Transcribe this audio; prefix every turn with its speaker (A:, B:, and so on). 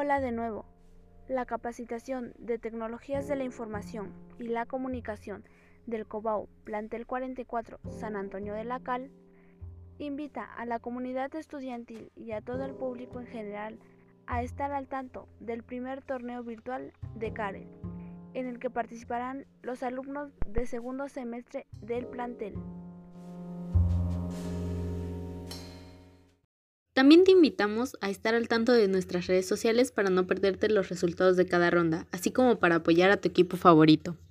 A: Hola de nuevo. La capacitación de tecnologías de la información y la comunicación del COBAU Plantel 44 San Antonio de la Cal invita a la comunidad estudiantil y a todo el público en general a estar al tanto del primer torneo virtual de CAREL, en el que participarán los alumnos de segundo semestre del plantel.
B: También te invitamos a estar al tanto de nuestras redes sociales para no perderte los resultados de cada ronda, así como para apoyar a tu equipo favorito.